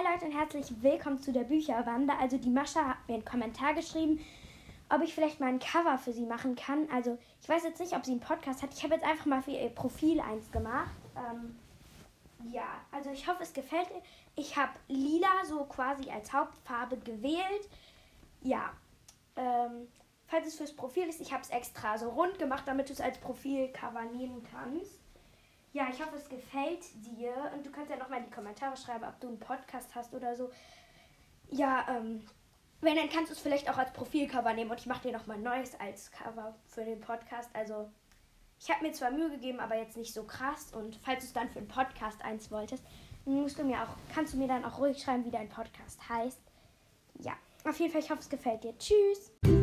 Leute und herzlich willkommen zu der Bücherwande. Also die Mascha hat mir einen Kommentar geschrieben, ob ich vielleicht mal ein Cover für sie machen kann. Also ich weiß jetzt nicht, ob sie einen Podcast hat. Ich habe jetzt einfach mal für ihr Profil eins gemacht. Ähm, ja, also ich hoffe, es gefällt ihr. Ich habe lila so quasi als Hauptfarbe gewählt. Ja, ähm, falls es fürs Profil ist, ich habe es extra so rund gemacht, damit du es als Profilcover nehmen kannst. Ja, ich hoffe, es gefällt dir. Und du kannst ja nochmal in die Kommentare schreiben, ob du einen Podcast hast oder so. Ja, ähm, wenn, dann kannst du es vielleicht auch als Profilcover nehmen. Und ich mache dir nochmal ein neues als Cover für den Podcast. Also, ich habe mir zwar Mühe gegeben, aber jetzt nicht so krass. Und falls du es dann für einen Podcast eins wolltest, musst du mir auch, kannst du mir dann auch ruhig schreiben, wie dein Podcast heißt. Ja, auf jeden Fall, ich hoffe, es gefällt dir. Tschüss!